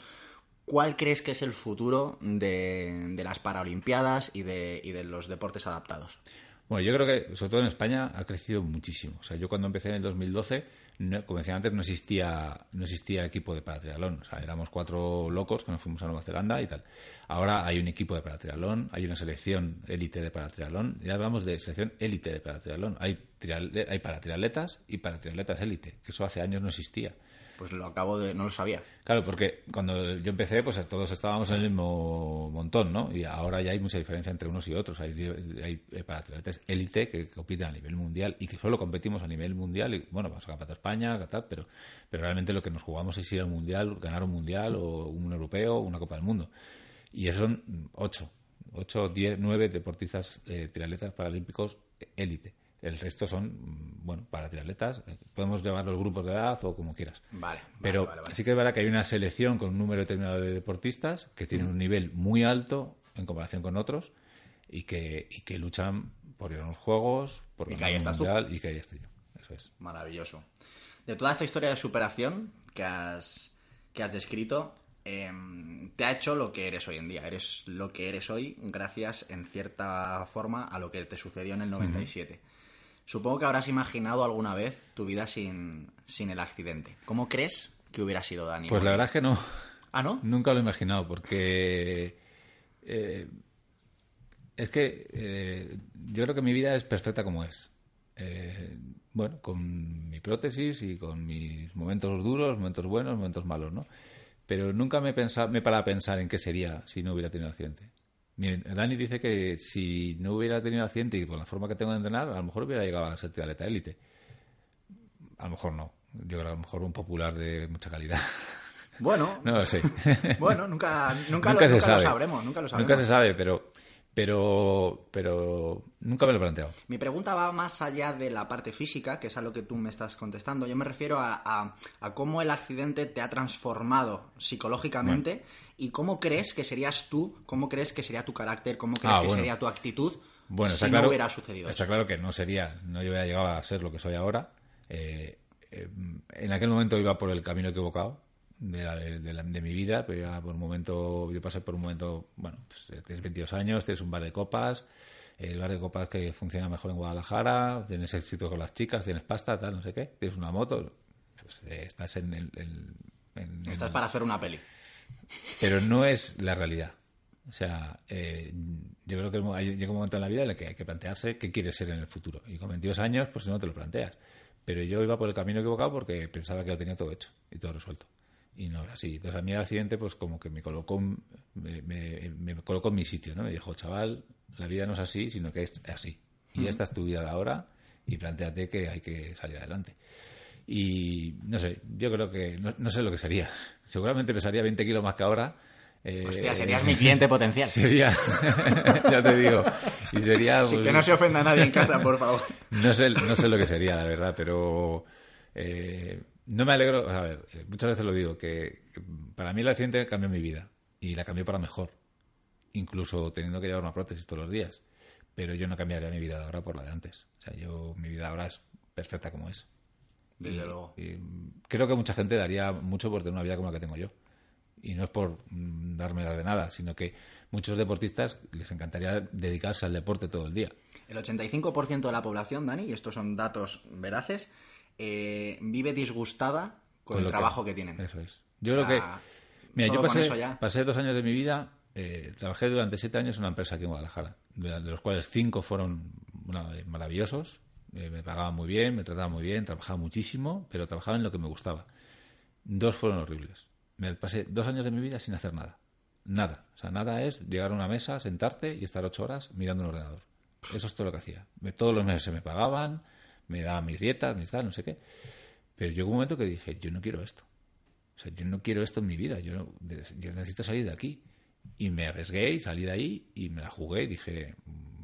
¿Cuál crees que es el futuro de, de las Paralimpiadas y de, y de los deportes adaptados? Bueno, yo creo que, sobre todo en España, ha crecido muchísimo. O sea, yo cuando empecé en el 2012, no- como decía antes, no existía, no existía equipo de paratriatlón. O sea, éramos cuatro locos que nos fuimos a Nueva Zelanda y tal. Ahora hay un equipo de paratriatlón, hay una selección élite de paratriatlón. Ya hablamos de selección élite de paratriatlón. Hay, hay paratriatletas y paratriatletas élite, que eso hace años no existía. Pues lo acabo de... no lo sabía. Claro, porque cuando yo empecé, pues todos estábamos en el mismo montón, ¿no? Y ahora ya hay mucha diferencia entre unos y otros. Hay, hay eh, paraatletas élite que compiten a nivel mundial y que solo competimos a nivel mundial. Y bueno, vamos a España, tal, pero, pero realmente lo que nos jugamos es ir al mundial, ganar un mundial o un europeo una Copa del Mundo. Y eso son ocho, ocho, diez, nueve deportistas eh, triatletas paralímpicos élite. El resto son, mm, bueno, para triatletas. Podemos llamarlos grupos de edad o como quieras. Vale, Pero vale, vale. sí que es verdad que hay una selección con un número determinado de deportistas que tienen un nivel muy alto en comparación con otros y que, y que luchan por ir a unos juegos, por ganar un estás tú. mundial y que ahí estoy yo. Eso es. Maravilloso. De toda esta historia de superación que has, que has descrito, em, te ha hecho lo que eres hoy en día. Eres lo que eres hoy gracias, en cierta forma, a lo que te sucedió en el 97. Supongo que habrás imaginado alguna vez tu vida sin, sin el accidente. ¿Cómo crees que hubiera sido Dani? Pues la verdad es que no. ¿Ah, no? Nunca lo he imaginado, porque eh, es que eh, yo creo que mi vida es perfecta como es. Eh, bueno, con mi prótesis y con mis momentos duros, momentos buenos, momentos malos, ¿no? Pero nunca me he, pensado, me he parado a pensar en qué sería si no hubiera tenido accidente. Mi- Dani dice que si no hubiera tenido accidente y con la forma que tengo de entrenar, a lo mejor hubiera llegado a ser triatleta élite. A lo mejor no. Yo creo que a lo mejor un popular de mucha calidad. Bueno, No lo sé. bueno nunca, nunca, lo, se nunca lo sabe. sabremos. Nunca lo sabremos. Nunca se sabe, pero, pero, pero nunca me lo he planteado. Mi pregunta va más allá de la parte física, que es a lo que tú me estás contestando. Yo me refiero a, a- a cómo el accidente te ha transformado psicológicamente y cómo crees que serías tú, cómo crees que sería tu carácter, cómo crees Ah, que bueno. sería tu actitud Bueno, si no hubiera sucedido Está eso. claro que no sería, no hubiera llegado a ser lo que soy ahora. Eh, eh, en aquel momento iba por el camino equivocado de, la- de la- de mi vida, pero iba por un momento, yo pasé por un momento, bueno, pues, eh, tienes 22 años, tienes un bar de copas, el bar de copas que funciona mejor en Guadalajara, tienes éxito con las chicas, tienes pasta, tal, no sé qué, tienes una moto, pues, eh, estás en el... el- en- en- Estás para hacer una peli. pero no es la realidad. O sea, eh, yo creo que hay- llega un momento en la vida en el que hay que plantearse qué quieres ser en el futuro. Y con 22 años, pues no te lo planteas. Pero yo iba por el camino equivocado porque pensaba que lo tenía todo hecho y todo resuelto. Y no es así. Entonces a mí el accidente, pues como que me colocó, en- me, me- me colocó en mi sitio, ¿no? Me dijo, chaval, la vida no es así, sino que es así. Y esta es tu vida de ahora y planteate que hay que salir adelante. Y no sé, yo creo que no, no sé lo que sería. Seguramente pesaría 20 kilos más que ahora. Eh, Hostia, serías mi cliente potencial. Sería, ya te digo, y sería... Pues, que no se ofenda a nadie en casa, por favor. no sé, no sé lo que sería, la verdad, pero eh, no me alegro. A ver, eh, muchas veces lo digo, que, para mí el accidente cambió mi vida y la cambió para mejor, incluso teniendo que llevar una prótesis todos los días. Pero yo no cambiaría mi vida de ahora por la de antes. O sea, yo mi vida ahora es perfecta como es. Desde Y- luego. y creo que mucha gente daría mucho por tener una vida como la que tengo yo. Y no es por mm, darme la de nada, sino que muchos deportistas les encantaría dedicarse al deporte todo el día. El 85% de la población, Dani, y estos son datos veraces, eh, vive disgustada con, el trabajo que, tienen. Eso es. Yo creo que. Mira, yo pasé, pasé dos años de mi vida, eh, trabajé durante siete años en una empresa aquí en Guadalajara, de, de los cuales cinco fueron bueno, eh, maravillosos, eh, me pagaban muy bien, me trataban muy bien, trabajaba muchísimo, pero trabajaba en lo que me gustaba. Dos fueron horribles. Me pasé dos años de mi vida sin hacer nada. Nada. O sea, nada es llegar a una mesa, sentarte y estar ocho horas mirando un ordenador. Eso es todo lo que hacía. Todos los meses se me pagaban, me daban mis dietas, mis tal, no sé qué. Pero llegó un momento que dije, yo no quiero esto. O sea, yo no quiero esto en mi vida, yo necesito salir de aquí. Y me arriesgué y salí de ahí y me la jugué y dije,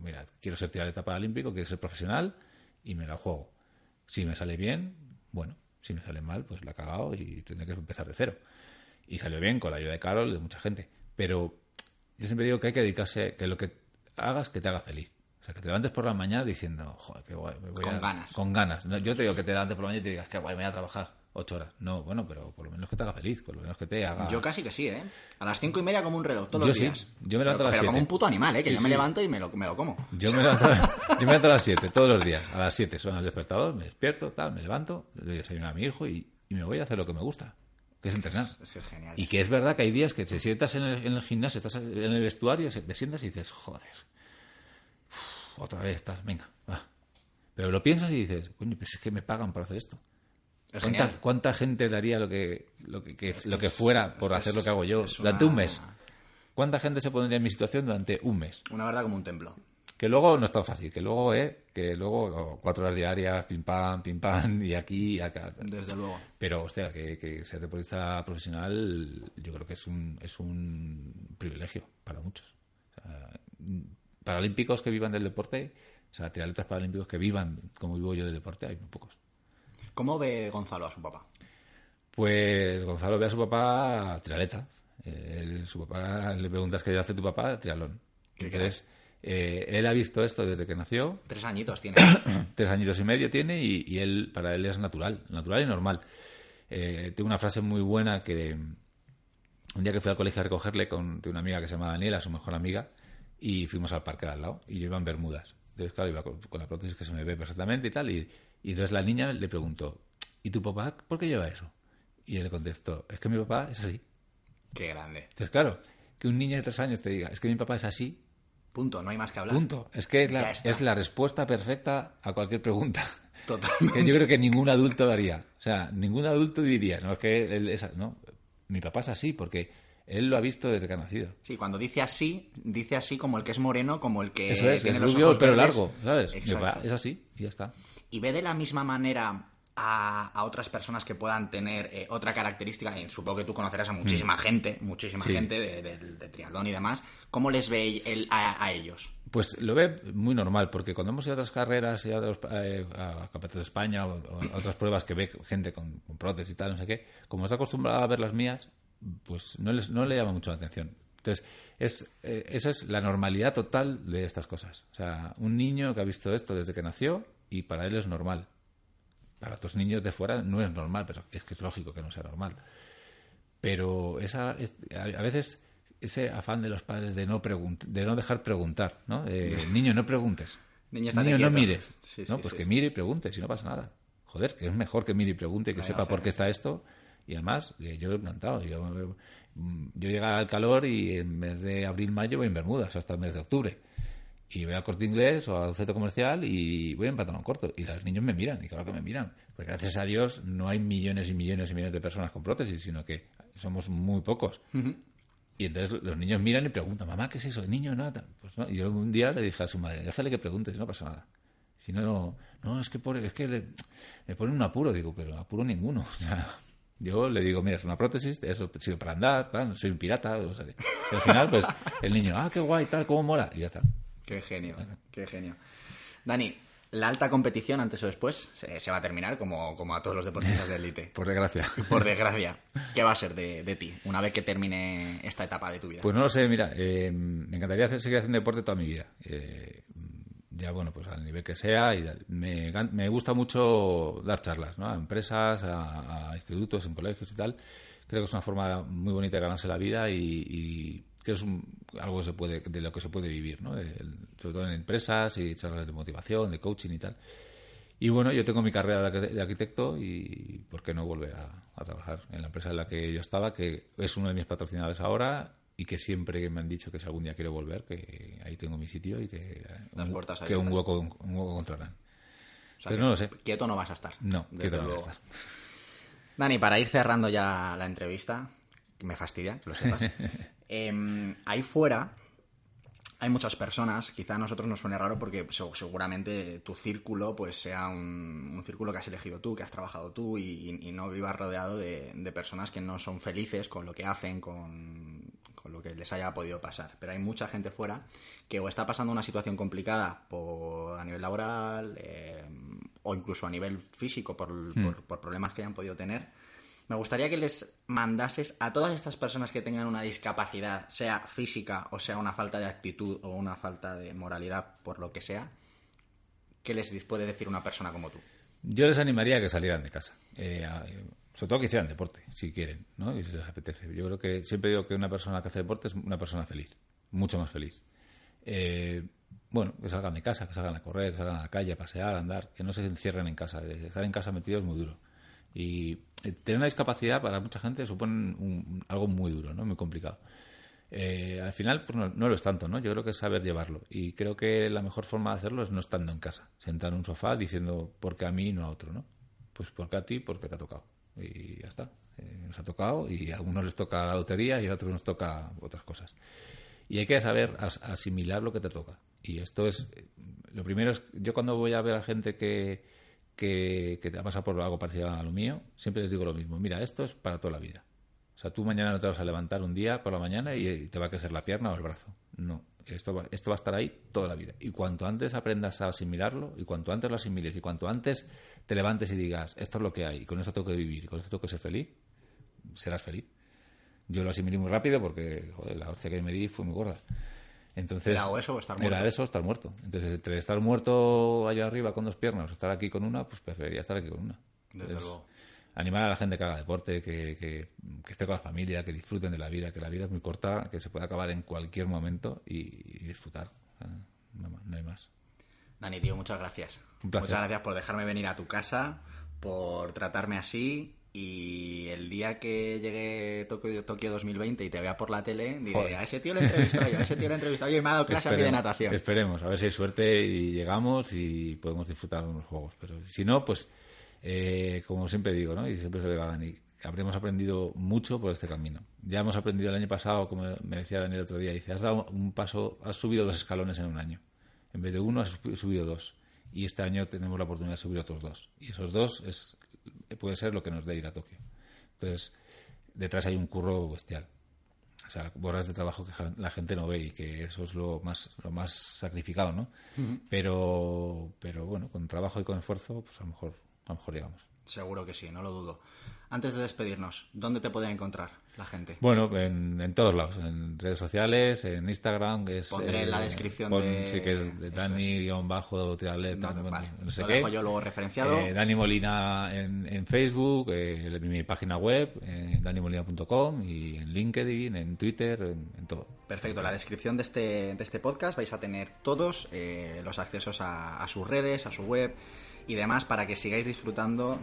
mira, quiero ser triatleta paralímpico, quiero ser profesional y me la juego. Si me sale bien, bueno, si me sale mal, pues la he cagado y tendré que empezar de cero. Y salió bien con la ayuda de Carol, de mucha gente. Pero yo siempre digo que hay que dedicarse, que lo que hagas que te haga feliz. O sea, que te levantes por la mañana diciendo, joder, qué guay. me voy Con a-". ganas. Con ganas. No, yo te digo que te levantes por la mañana y te digas, qué guay, me voy a trabajar ocho horas. No, bueno, pero por lo menos que te haga feliz, por lo menos que te haga... Yo casi que sí, ¿eh? A las cinco y media como un reloj, todos Yo los sí. días. Yo me levanto pero, a las pero como siete. un puto animal, ¿eh? Que Sí, yo me levanto y me lo, me lo como. Yo me, levanto, yo me levanto a las 7 todos los días. A las 7 suena el despertador, me despierto, tal, me levanto, le doy desayuno a mi hijo y, y me voy a hacer lo que me gusta, que es entrenar. Es es genial. Y que es verdad que hay días que te sientas en el, en el gimnasio, estás en el vestuario, te sientas y dices, joder, otra vez, tal, venga, va. Pero lo piensas y dices, coño, pues es que me pagan por hacer esto. Es ¿Cuánta, gente daría lo que, lo que, que- Es que lo que fuera por hacer lo que hago yo durante una- un mes? ¿Cuánta gente se pondría en mi situación durante un mes? Una verdad como un templo. Que luego no es tan fácil, que luego, eh, que luego oh, cuatro horas diarias, pim pam, pim pam, y aquí, y acá. Desde luego. Pero, hostia, que, que ser deportista profesional yo creo que es un, es un privilegio para muchos. O sea, paralímpicos que vivan del deporte, o sea, triatletas paralímpicos que vivan como vivo yo del deporte, hay muy pocos. ¿Cómo ve Gonzalo a su papá? Pues Gonzalo ve a su papá trialeta. Él- su papá, le preguntas qué hace tu papá, triatlón. Qué Entonces, eh, él ha visto esto desde que nació, Tres añitos tiene. tres añitos y medio tiene y, y él para él es natural, natural y normal. Eh, tengo una frase muy buena que, un día que fui al colegio a recogerle con una amiga que se llama Daniela, su mejor amiga, y fuimos al parque de al lado, y yo iba en Bermudas. Entonces, claro, iba con, con la prótesis que se me ve perfectamente y tal, y, y entonces la niña le preguntó, ¿y tu papá por qué lleva eso? Y él le contestó, es que mi papá es así. Qué grande. Entonces, claro, que un niño de tres años te diga, es que mi papá es así, Punto, no hay más que hablar. punto. Es que es la, es la respuesta perfecta a cualquier pregunta. Totalmente. que yo creo que ningún adulto daría. O sea, ningún adulto diría, no, es que él es, no, mi papá es así, porque él lo ha visto desde que ha nacido. Sí, cuando dice así, dice así como el que es moreno, como el que Eso es, tiene es los rubio, ojos el verdes. largo, ¿sabes? Exacto. es así y ya está. Y ve de la misma manera a, a otras personas que puedan tener eh, otra característica, y supongo que tú conocerás a muchísima gente, muchísima Mm. Sí. gente de, de- de triatlón y demás, ¿cómo les ve él a, a ellos? Pues lo ve muy normal, porque cuando hemos ido a otras carreras, y a, otros, eh, a Campeonatos de España o, o a otras pruebas que ve gente con, con prótesis y tal, no sé qué, como está acostumbrado a ver las mías, pues no, les, no le llama mucho la atención. Entonces, es, eh, esa es la normalidad total de estas cosas. O sea, un niño que ha visto esto desde que nació y para él es normal. Para otros niños de fuera no es normal, pero es que es lógico que no sea normal. Pero esa, es- a, a veces ese afán de los padres de no de no dejar preguntar, ¿no? Eh, niño, no preguntes. Niño, no mires. Sí, no, sí, pues sí, que mire y pregunte, si no pasa nada. Joder, que es mejor que mire y pregunte, que sepa por qué está esto. Y además, eh, yo encantado. Yo, mm, yo llegaba al calor y en vez de abril-mayo voy en Bermudas hasta el mes de octubre. Y voy al corte inglés o al centro comercial y voy en pantalón corto. Y los niños me miran, y claro que me miran. Porque gracias a Dios no hay millones y millones y millones de personas con prótesis, sino que somos muy pocos. Y entonces los niños miran y preguntan, mamá, ¿qué es eso? ¿Niño? No, tal. Pues no. Y yo un día le dije a su madre, déjale que pregunte, si no pasa nada. Si no, no, es que, por, es que le, me pone un apuro. Digo, pero apuro ninguno. O sea, yo le digo, mira, es una prótesis, eso sirve para andar, tal, soy un pirata. O sea, y al final, pues el niño, ah, qué guay, tal, cómo mola. Y ya está. Qué genio, qué genio. Dani, la alta competición, antes o después, se, se va a terminar como, como a todos los deportistas de élite. Por desgracia. Por desgracia. ¿Qué va a ser de, de ti una vez que termine esta etapa de tu vida? Pues no lo sé, mira, eh, me encantaría hacer, seguir haciendo deporte toda mi vida. Eh, ya, bueno, pues al nivel que sea. Y me, me gusta mucho dar charlas, ¿no? A empresas, a, institutos, en colegios y tal. Creo que es una forma muy bonita de ganarse la vida y, y que es un- algo que se puede, de lo que se puede vivir, ¿no? Sobre todo en empresas y charlas de motivación, de coaching y tal. Y bueno, yo tengo mi carrera de arquite- de arquitecto y ¿por qué no volver a trabajar en la empresa en la que yo estaba, que es uno de mis patrocinadores ahora y que siempre me han dicho que si algún día quiero volver, que ahí tengo mi sitio y que, eh, Las un, puertas que un hueco, un hueco encontrarán. O sea no lo sé. Quieto no vas a estar. No, que no voy a estar. Dani, para ir cerrando ya la entrevista, que me fastidia, que lo sepas. em, ahí fuera hay muchas personas, quizá a nosotros nos suene raro porque se- seguramente tu círculo pues sea un, un círculo que has elegido tú, que has trabajado tú y, y no vivas rodeado de, de personas que no son felices con lo que hacen, con, con lo que les haya podido pasar. Pero hay mucha gente fuera que o está pasando una situación complicada por, a nivel laboral eh, o incluso a nivel físico por, por- por problemas que hayan podido tener. Me gustaría que les mandases a todas estas personas que tengan una discapacidad, sea física o sea una falta de actitud o una falta de moralidad, por lo que sea, ¿qué les puede decir una persona como tú? Yo les animaría a que salieran de casa. Eh, a- sobre todo que hicieran deporte, si quieren, ¿no? Y si les apetece. Yo creo que siempre digo que una persona que hace deporte es una persona feliz, mucho más feliz. Eh, bueno, que salgan de casa, que salgan a correr, que salgan a la calle, a pasear, a andar, que no se encierren en casa. Eh, Estar en casa metido es muy duro. Y eh, tener una discapacidad para mucha gente supone un- algo muy duro, ¿no? Muy complicado. Al final, pues no, no lo es tanto, ¿no? Yo creo que es saber llevarlo. Y creo que la mejor forma de hacerlo es no estando en casa, sentado en un sofá diciendo, ¿por qué a mí no a otro, no? Pues porque a ti, porque te ha tocado. Y ya está. Eh, nos ha tocado y a algunos les toca la lotería y a otros nos toca otras cosas. Y hay que saber as- asimilar lo que te toca. Y esto es, lo primero es, yo cuando voy a ver a gente que, que, que te ha pasado por algo parecido a lo mío, siempre les digo lo mismo, mira, esto es para toda la vida. O sea, tú mañana no te vas a levantar un día por la mañana y te va a crecer la pierna o el brazo. No, esto va, esto va a estar ahí toda la vida. Y cuanto antes aprendas a asimilarlo, y cuanto antes lo asimiles, y cuanto antes te levantes y digas, esto es lo que hay, y con esto tengo que vivir, y con esto tengo que ser feliz, serás feliz. Yo lo asimilé muy rápido porque joder, la hostia que me di fue muy gorda. Entonces, ¿Era eso estar muerto? Era eso estar muerto. Entonces, entre estar muerto allá arriba con dos piernas o estar aquí con una, pues preferiría estar aquí con una. Desde luego. Animar a la gente que haga deporte, que, que, esté con la familia, que disfruten de la vida, que la vida es muy corta, que se puede acabar en cualquier momento y, disfrutar. No, hay más. Dani, tío, muchas gracias. Muchas gracias por dejarme venir a tu casa, por tratarme así y el día que llegue Tokio, Tokio 2020 y te vea por la tele, diré, a ese tío le he entrevistado yo, a ese tío le he entrevistado yo y me ha dado clase a mí de natación. Esperemos, a ver si hay suerte y llegamos y podemos disfrutar de unos juegos. Pero si no, pues, eh, como siempre digo, ¿no? y siempre se lo digo a Dani, habremos aprendido mucho por este camino. Ya hemos aprendido el año pasado, como me decía Dani el otro día, dice, has dado un paso, has subido dos escalones en un año. En vez de uno, has subido dos. Y este año tenemos la oportunidad de subir otros dos. Y esos dos es puede ser lo que nos dé ir a Tokio. Entonces, detrás hay un curro bestial. O sea, horas de trabajo que la gente no ve y que eso es lo más, lo más sacrificado, ¿no? pero, pero bueno, con trabajo y con esfuerzo, pues a lo mejor, a lo mejor llegamos. Seguro que sí, no lo dudo. Antes de despedirnos, ¿dónde te pueden encontrar la gente? Bueno, en, todos lados, en redes sociales, en Instagram, que es... Pondré en la eh, descripción de... Sí, que es de Dani-Trialet, no, no, sé lo dejo yo luego referenciado. Eh, Dani Molina en, Facebook, eh, mi página web, eh, danimolina.com y en LinkedIn, en Twitter, en, todo. Perfecto, en la descripción de este, de este podcast vais a tener todos los accesos a sus redes, a su web y demás para que sigáis disfrutando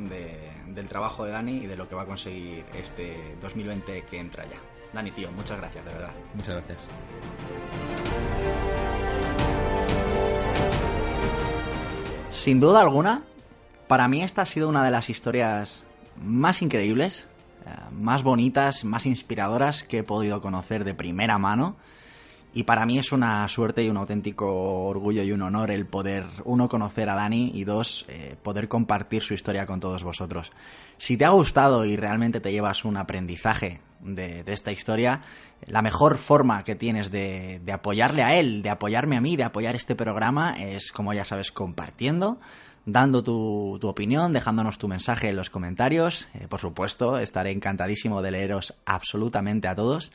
del trabajo de Dani y de lo que va a conseguir este 2020 que entra ya. Dani, tío, muchas gracias, de verdad. Muchas gracias. Sin duda alguna, para mí esta ha sido una de las historias más increíbles, eh, más bonitas, más inspiradoras que he podido conocer de primera mano. Y para mí es una suerte y un auténtico orgullo y un honor el poder, uno, conocer a Dani y dos, eh, poder compartir su historia con todos vosotros. Si te ha gustado y realmente te llevas un aprendizaje de, esta historia, la mejor forma que tienes de, apoyarle a él, de apoyarme a mí, de apoyar este programa es, como ya sabes, compartiendo dando tu, opinión, dejándonos tu mensaje en los comentarios. Eh, por supuesto, estaré encantadísimo de leeros absolutamente a todos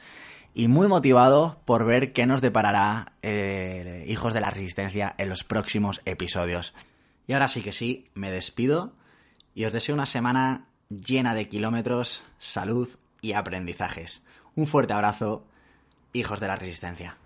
y muy motivado por ver qué nos deparará eh, Hijos de la Resistencia en los próximos episodios. Y ahora sí que sí, me despido y os deseo una semana llena de kilómetros, salud y aprendizajes. Un fuerte abrazo, Hijos de la Resistencia.